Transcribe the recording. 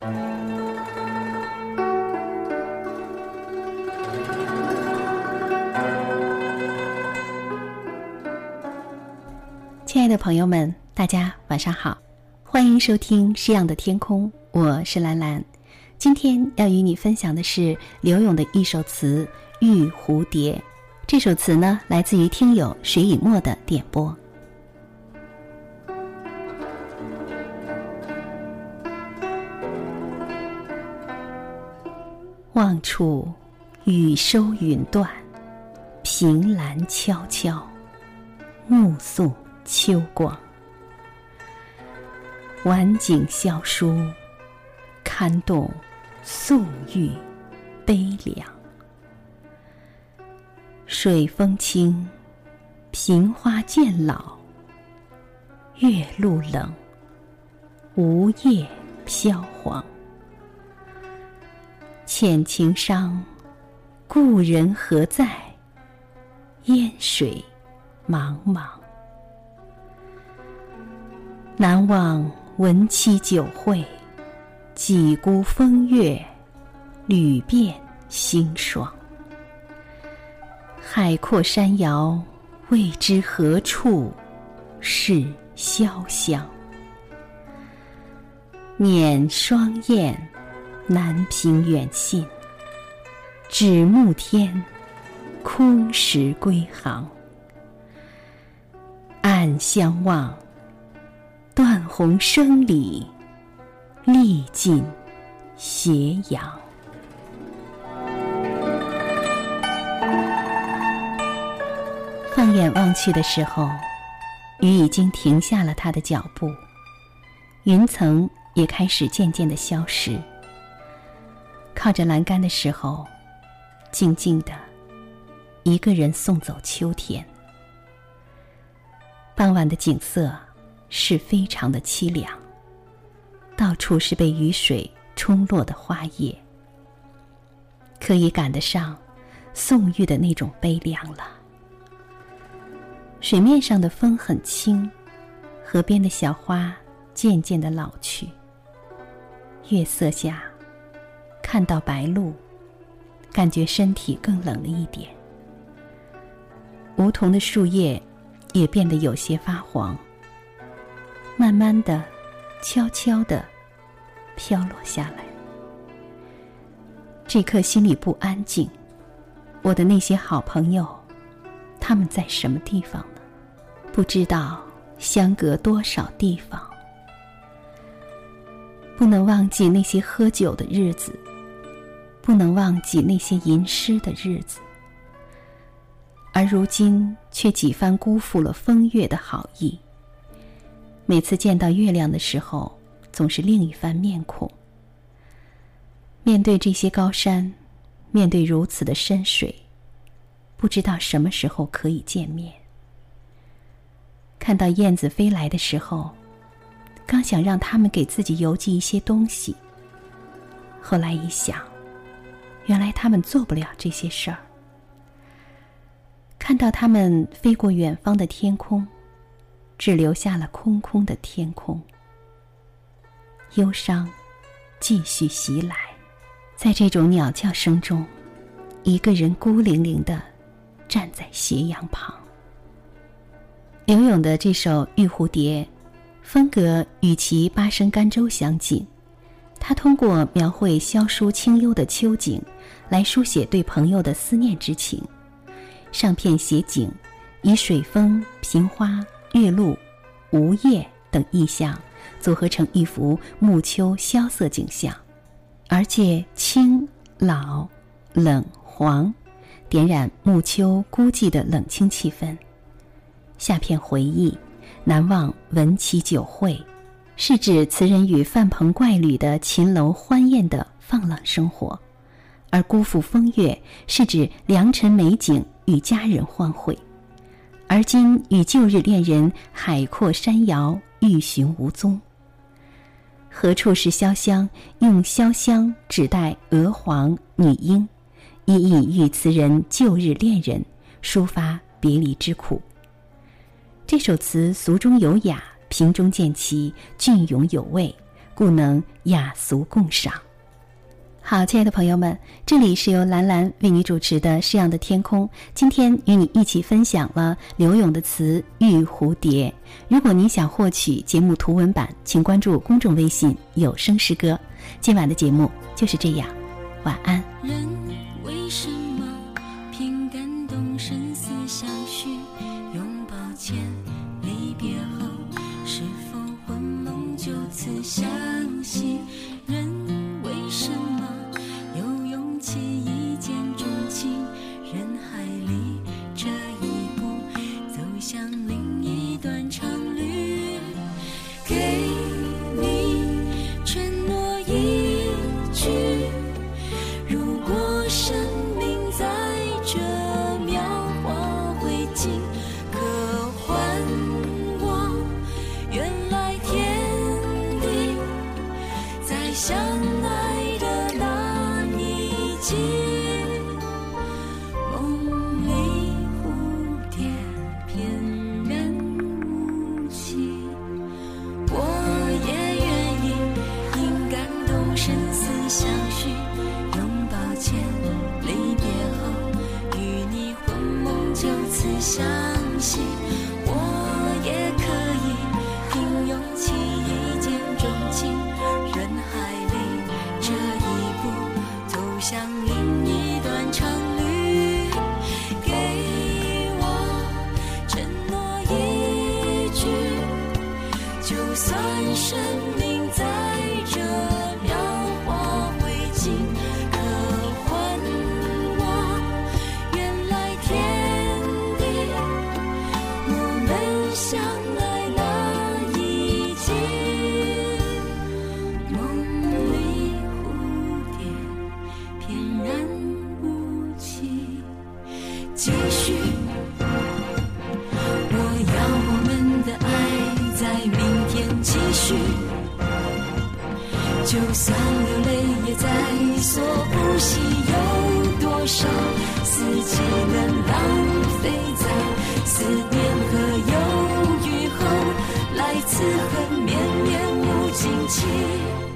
亲爱的朋友们，大家晚上好，欢迎收听《诗样的天空》，我是兰兰。今天要与你分享的是刘勇的一首词《玉蝴蝶》。这首词呢，来自于听友水以沫的点播。望处雨收云断，凭栏悄悄，目送秋光。晚景萧疏，堪动宋玉悲凉。水风清，萍花渐老。月露冷，梧叶飘黄。浅情伤，故人何在？烟水茫茫。难忘文期酒会，几孤风月，屡遍心霜。海阔山遥，未知何处是潇湘。捻双燕，南屏远信。指暮天，空时归航。暗相望，断鸿声里，历尽斜阳。放眼望去的时候，雨已经停下了它的脚步，云层也开始渐渐的消失。靠着栏杆的时候，静静的，一个人送走秋天。傍晚的景色是非常的凄凉，到处是被雨水冲落的花叶，可以赶得上宋玉的那种悲凉了。水面上的风很轻，河边的小花渐渐的老去。月色下，看到白鹭，感觉身体更冷了一点。梧桐的树叶也变得有些发黄，慢慢的、悄悄的飘落下来。这刻心里不安静，我的那些好朋友。他们在什么地方呢？不知道相隔多少地方。不能忘记那些喝酒的日子，不能忘记那些吟诗的日子。而如今却几番辜负了风月的好意。每次见到月亮的时候，总是另一番面孔。面对这些高山，面对如此的深水。不知道什么时候可以见面。看到燕子飞来的时候，刚想让他们给自己邮寄一些东西。后来一想，原来他们做不了这些事儿。看到他们飞过远方的天空，只留下了空空的天空。忧伤继续袭来，在这种鸟叫声中，一个人孤零零的。站在斜阳旁。刘勇的这首《玉蝴蝶》，风格与其八声甘州相近。他通过描绘萧疏清幽的秋景，来书写对朋友的思念之情。上片写景，以水风、平花、月露、梧叶等意象组合成一幅暮秋萧瑟景象，而借清、老、冷、黄。点染暮秋孤寂的冷清气氛。下片回忆，难忘闻其酒会，是指词人与范朋怪侣的秦楼欢宴的放浪生活；而辜负风月，是指良辰美景与佳人欢会。而今与旧日恋人海阔山遥，欲寻无踪。何处是潇湘？用潇湘指代娥皇女英。一意喻词人旧日恋人，抒发别离之苦。这首词俗中有雅，平中见奇，隽永有味，故能雅俗共赏。好，亲爱的朋友们，这里是由兰兰为你主持的《诗样的天空》。今天与你一起分享了刘勇的词《玉蝴蝶》。如果您想获取节目图文版，请关注公众微信“有声诗歌”。今晚的节目就是这样，晚安。人为什么凭感动生死相许？拥抱前，离别后，就此相信？人为什么有勇气一见钟情？人海里这一步，走向另一段长旅。给你承诺一句，如果生命在这次相信。我算流泪也在所不惜。有多少四季能浪费在思念和忧郁后，来此恨绵绵无尽期。